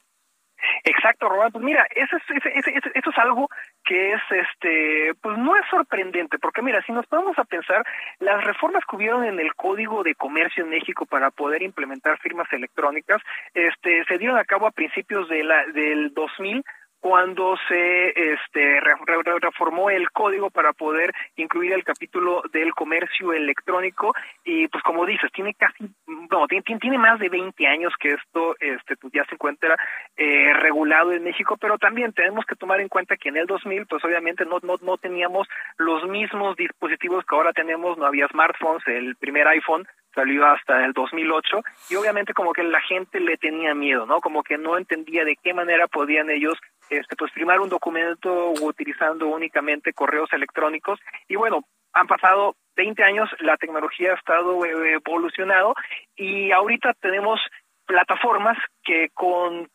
Exacto, Roberto. Pues mira, eso es, eso, es algo que es, este, pues no es sorprendente, porque mira, si nos ponemos a pensar, las reformas que hubieron en el Código de Comercio en México para poder implementar firmas electrónicas, este, se dieron a cabo a principios de del 2000 cuando se este, reformó el código para poder incluir el capítulo del comercio electrónico. Y pues como dices tiene casi no tiene, tiene más de 20 años que esto este pues ya se encuentra eh, regulado en México. Pero también tenemos que tomar en cuenta que en el 2000 pues obviamente no no no teníamos los mismos dispositivos que ahora tenemos. No había smartphones el primer iPhone salió hasta el 2008 y obviamente como que la gente le tenía miedo, ¿no? Como que no entendía de qué manera podían ellos este pues firmar un documento utilizando únicamente correos electrónicos. Y bueno, han pasado 20 años, la tecnología ha estado eh, evolucionado y ahorita tenemos plataformas que con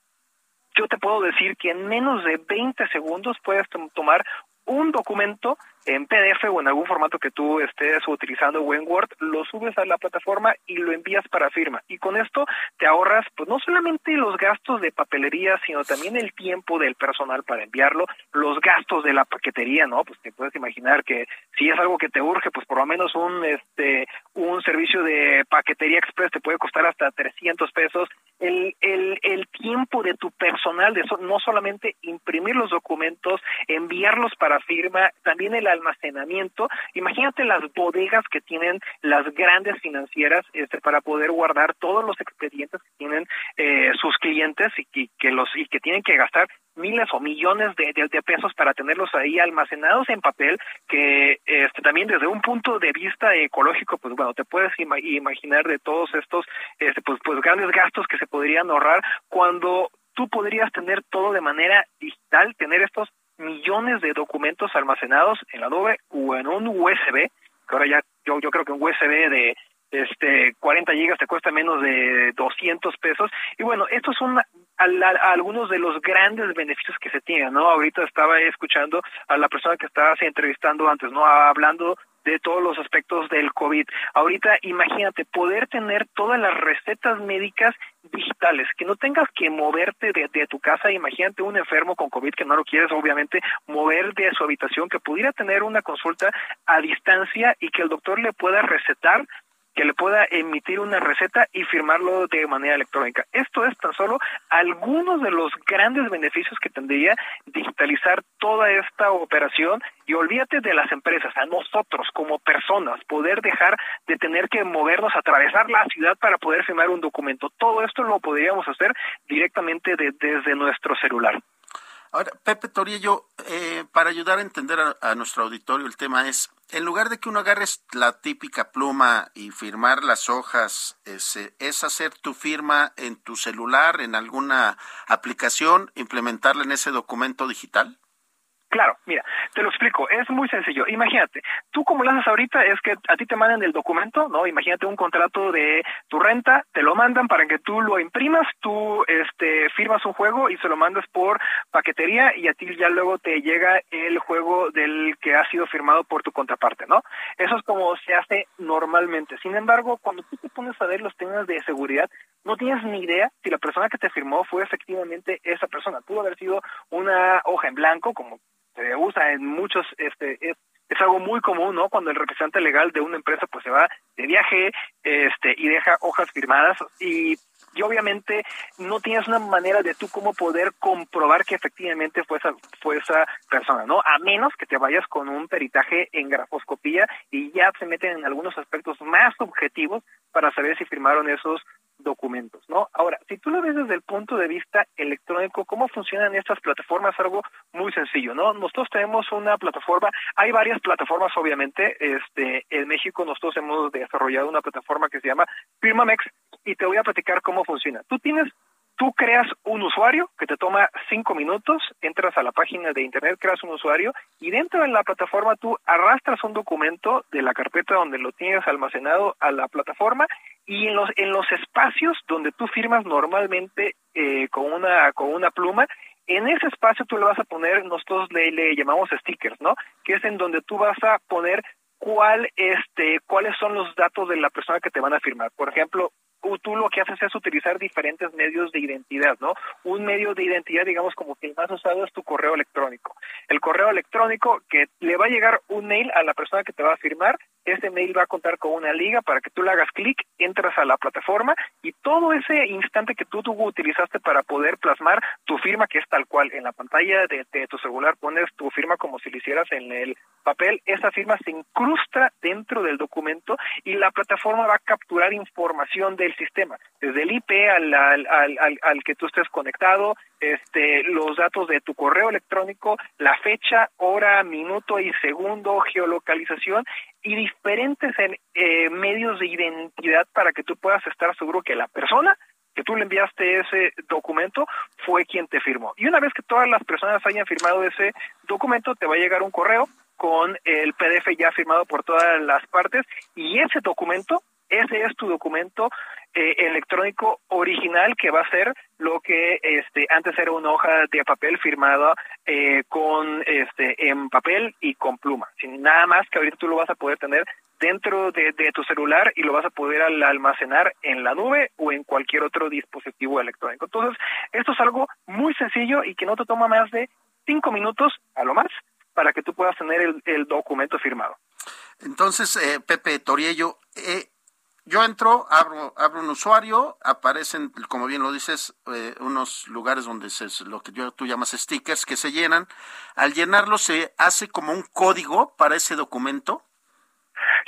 yo te puedo decir que en menos de 20 segundos puedes tomar un documento en PDF o en algún formato que tú estés utilizando o en Word, lo subes a la plataforma y lo envías para firma. Y con esto te ahorras pues no solamente los gastos de papelería, sino también el tiempo del personal para enviarlo, los gastos de la paquetería, ¿no? Pues te puedes imaginar que si es algo que te urge, pues por lo menos un este un servicio de paquetería express te puede costar hasta 300 pesos. El el el tiempo de tu personal de no solamente imprimir los documentos, enviarlos para firma, también el almacenamiento. Imagínate las bodegas que tienen las grandes financieras este, para poder guardar todos los expedientes que tienen eh, sus clientes y, que los y que tienen que gastar miles o millones de, pesos para tenerlos ahí almacenados en papel que este, también desde un punto de vista ecológico pues bueno te puedes imaginar de todos estos este, pues pues grandes gastos que se podrían ahorrar cuando tú podrías tener todo de manera digital tener estos millones de documentos almacenados en la nube o en un USB, que ahora ya yo, yo creo que un USB de este 40 gigas te cuesta menos de 200 pesos. Y bueno estos son algunos de los grandes beneficios que se tienen no ahorita estaba escuchando a la persona que estaba entrevistando antes no hablando de todos los aspectos del COVID. Ahorita imagínate poder tener todas las recetas médicas digitales, que no tengas que moverte de, tu casa, imagínate un enfermo con COVID que no lo quieres obviamente mover de su habitación, que pudiera tener una consulta a distancia y que el doctor le pueda recetar que le pueda emitir una receta y firmarlo de manera electrónica. Esto es tan solo algunos de los grandes beneficios que tendría digitalizar toda esta operación y olvídate de las empresas, a nosotros como personas, poder dejar de tener que movernos, atravesar la ciudad para poder firmar un documento. Todo esto lo podríamos hacer directamente desde nuestro celular. Ahora, Pepe Torillo, eh, para ayudar a entender a, nuestro auditorio, el tema es, en lugar de que uno agarre la típica pluma y firmar las hojas, es, es hacer tu firma en tu celular, en alguna aplicación, implementarla en ese documento digital. Claro, mira, te lo explico, es muy sencillo. Imagínate, tú como lo haces ahorita es que a ti te mandan el documento, ¿no? Imagínate un contrato de tu renta, te lo mandan para que tú lo imprimas, tú este firmas un juego y se lo mandas por paquetería y a ti ya luego te llega el juego del que ha sido firmado por tu contraparte, ¿no? Eso es como se hace normalmente. Sin embargo, cuando tú te pones a ver los temas de seguridad, no tienes ni idea si la persona que te firmó fue efectivamente esa persona. Pudo haber sido una hoja en blanco, como se usa en muchos, este, es, es algo muy común, ¿no? Cuando el representante legal de una empresa pues se va de viaje, este, y deja hojas firmadas y y obviamente no tienes una manera de tú cómo poder comprobar que efectivamente fue esa, fue esa persona, ¿no? A menos que te vayas con un peritaje en grafoscopía y ya se meten en algunos aspectos más subjetivos para saber si firmaron esos documentos, ¿no? Ahora, si tú lo ves desde el punto de vista electrónico, ¿cómo funcionan estas plataformas? Algo muy sencillo, ¿no? Nosotros tenemos una plataforma, hay varias plataformas, obviamente, este, en México nosotros hemos desarrollado una plataforma que se llama Firmamex y te voy a platicar cómo funciona. Tú tienes Tú creas un usuario que te toma cinco minutos, entras a la página de internet, creas un usuario y dentro de la plataforma tú arrastras un documento de la carpeta donde lo tienes almacenado a la plataforma y en los en los espacios donde tú firmas normalmente eh, con una con una pluma en ese espacio tú le vas a poner nosotros le, le llamamos stickers no que es en donde tú vas a poner cuál este cuáles son los datos de la persona que te van a firmar. Por ejemplo tú lo que haces es utilizar diferentes medios de identidad, ¿no? Un medio de identidad, digamos, como que el más usado es tu correo electrónico. El correo electrónico que le va a llegar un mail a la persona que te va a firmar, ese mail va a contar con una liga para que tú le hagas clic, entras a la plataforma y todo ese instante que tú, tú utilizaste para poder plasmar tu firma, que es tal cual, en la pantalla de, de tu celular pones tu firma como si lo hicieras en el papel, esa firma se incrusta dentro del documento y la plataforma va a capturar información del sistema, desde el IP al, al, al, al, que tú estés conectado, este, los datos de tu correo electrónico, la fecha, hora, minuto y segundo, geolocalización y diferentes eh, medios de identidad para que tú puedas estar seguro que la persona que tú le enviaste ese documento fue quien te firmó. Y una vez que todas las personas hayan firmado ese documento, te va a llegar un correo con el PDF ya firmado por todas las partes y ese documento ese es tu documento eh, electrónico original que va a ser lo que este antes era una hoja de papel firmada eh, con este en papel y con pluma sin nada más que ahorita tú lo vas a poder tener dentro de, tu celular y lo vas a poder almacenar en la nube o en cualquier otro dispositivo electrónico. Entonces esto es algo muy sencillo y que no te toma más de cinco minutos a lo más para que tú puedas tener el, el documento firmado. Entonces eh, Pepe Toriello eh, yo entro, abro, abro un usuario, aparecen, como bien lo dices, eh, unos lugares donde se, lo que tú llamas stickers que se llenan. Al llenarlo se hace como un código para ese documento.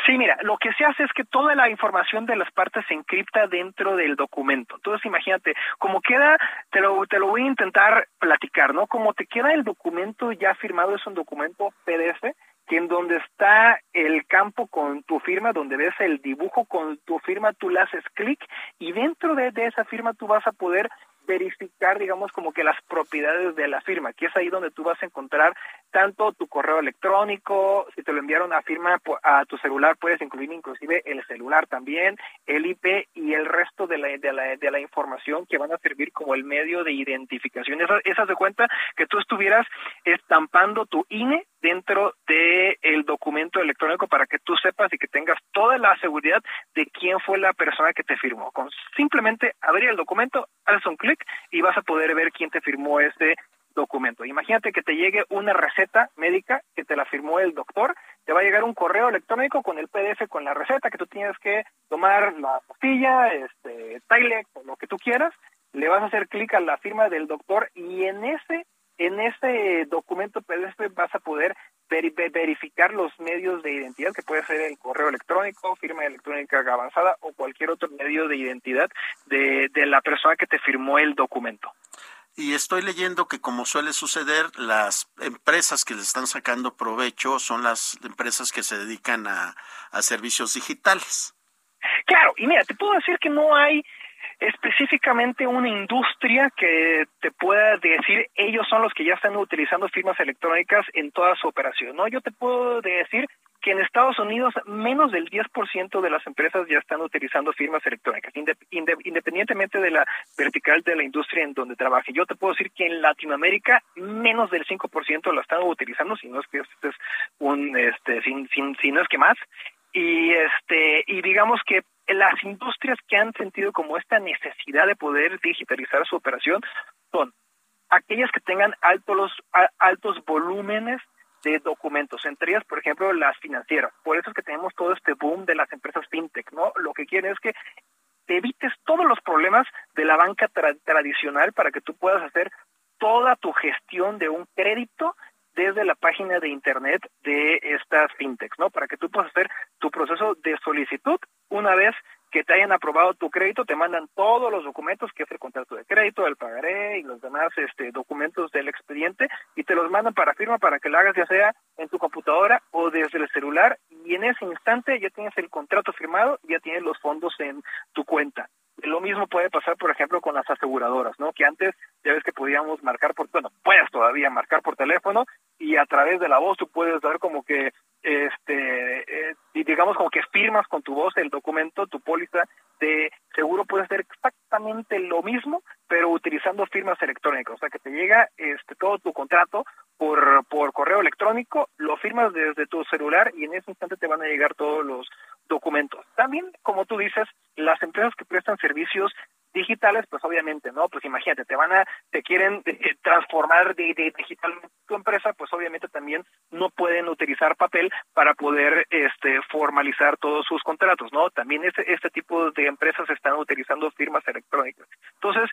Sí, mira, lo que se hace es que toda la información de las partes se encripta dentro del documento. Entonces, imagínate, como queda, te lo, te lo voy a intentar platicar, ¿no? Como te queda el documento ya firmado, es un documento PDF, que en donde está el campo con tu firma, donde ves el dibujo con tu firma, tú le haces clic y dentro de, esa firma tú vas a poder verificar, digamos, como que las propiedades de la firma, que es ahí donde tú vas a encontrar tanto tu correo electrónico, si te lo enviaron a firma a tu celular, puedes incluir inclusive el celular también, el IP y el resto de la, de la, de la información que van a servir como el medio de identificación. Esas, esas de cuenta que tú estuvieras estampando tu INE dentro de el documento electrónico para que tú sepas y que tengas toda la seguridad de quién fue la persona que te firmó. Con simplemente abrir el documento, haces un clic y vas a poder ver quién te firmó ese documento. Imagínate que te llegue una receta médica que te la firmó el doctor, te va a llegar un correo electrónico con el PDF con la receta que tú tienes que tomar la pastilla, este, Tylex o lo que tú quieras, le vas a hacer clic a la firma del doctor y en ese en ese documento PDF vas a poder verificar los medios de identidad, que puede ser el correo electrónico, firma electrónica avanzada o cualquier otro medio de identidad de, de la persona que te firmó el documento. Y estoy leyendo que como suele suceder, las empresas que le están sacando provecho son las empresas que se dedican a, a servicios digitales. Claro, y mira, te puedo decir que no hay específicamente una industria que te pueda decir ellos son los que ya están utilizando firmas electrónicas en toda su operación, ¿no? Yo te puedo decir que en Estados Unidos menos del 10% de las empresas ya están utilizando firmas electrónicas, independientemente de la vertical de la industria en donde trabaje. Yo te puedo decir que en Latinoamérica menos del 5% la están utilizando, si no es que este es un este sin, sin, si es que más. Y este y digamos que las industrias que han sentido como esta necesidad de poder digitalizar su operación son aquellas que tengan altos, altos volúmenes de documentos, entre ellas, por ejemplo, las financieras. Por eso es que tenemos todo este boom de las empresas fintech, ¿no? Lo que quieren es que te evites todos los problemas de la banca tradicional para que tú puedas hacer toda tu gestión de un crédito desde la página de internet de estas fintechs, ¿no? Para que tú puedas hacer tu proceso de solicitud una vez que te hayan aprobado tu crédito, te mandan todos los documentos, que es el contrato de crédito, el pagaré y los demás este, documentos del expediente, y te los mandan para firma para que lo hagas ya sea en tu computadora o desde el celular, y en ese instante ya tienes el contrato firmado, ya tienes los fondos en tu cuenta. Lo mismo puede pasar, por ejemplo, con las aseguradoras, ¿no? Que antes ya ves que podíamos marcar por, bueno, puedes todavía marcar por teléfono y a través de la voz tú puedes dar como que, digamos como que firmas con tu voz el documento, tu póliza de seguro puede ser exactamente lo mismo, pero utilizando firmas electrónicas, o sea que te llega este todo tu contrato por, por correo electrónico, lo firmas desde tu celular y en ese instante te van a llegar todos los documentos. También, como tú dices, las empresas que prestan servicios digitales, pues obviamente, ¿no? Pues imagínate, te van a, te quieren eh, transformar de, de, digitalmente tu empresa, pues obviamente también no pueden utilizar papel para poder este formalizar todos sus contratos, ¿no? También este, este tipo de empresas están utilizando firmas electrónicas. Entonces,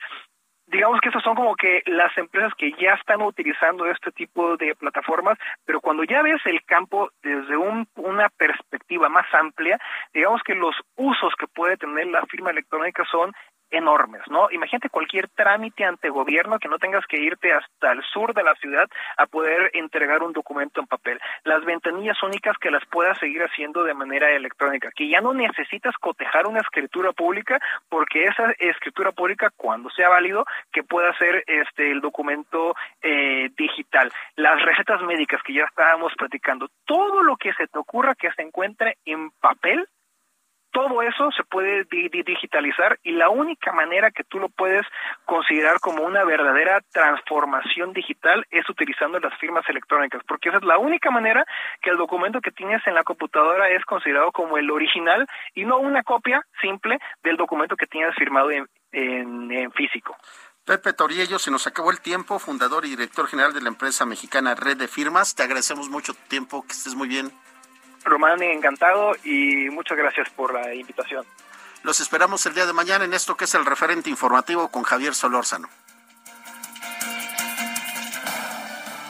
digamos que esas son como que las empresas que ya están utilizando este tipo de plataformas, pero cuando ya ves el campo desde un, una perspectiva más amplia, digamos que los usos que puede tener la firma electrónica son enormes, ¿no? Imagínate cualquier trámite ante gobierno que no tengas que irte hasta el sur de la ciudad a poder entregar un documento en papel. Las ventanillas únicas que las puedas seguir haciendo de manera electrónica, que ya no necesitas cotejar una escritura pública porque esa escritura pública cuando sea válido que pueda ser este el documento eh, digital. Las recetas médicas que ya estábamos platicando, todo lo que se te ocurra que se encuentre en papel todo eso se puede digitalizar y la única manera que tú lo puedes considerar como una verdadera transformación digital es utilizando las firmas electrónicas, porque esa es la única manera que el documento que tienes en la computadora es considerado como el original y no una copia simple del documento que tienes firmado en, físico. Pepe Toriello, se nos acabó el tiempo, fundador y director general de la empresa mexicana Red de Firmas. Te agradecemos mucho tu tiempo, que estés muy bien. Román, encantado y muchas gracias por la invitación. Los esperamos el día de mañana en esto que es el referente informativo con Javier Solórzano.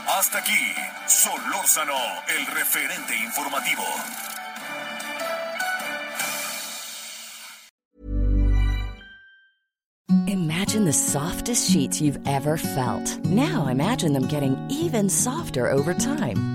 Hasta aquí, Solórzano, el referente informativo. Imagine the softest sheets you've ever felt. Now imagine them getting even softer over time.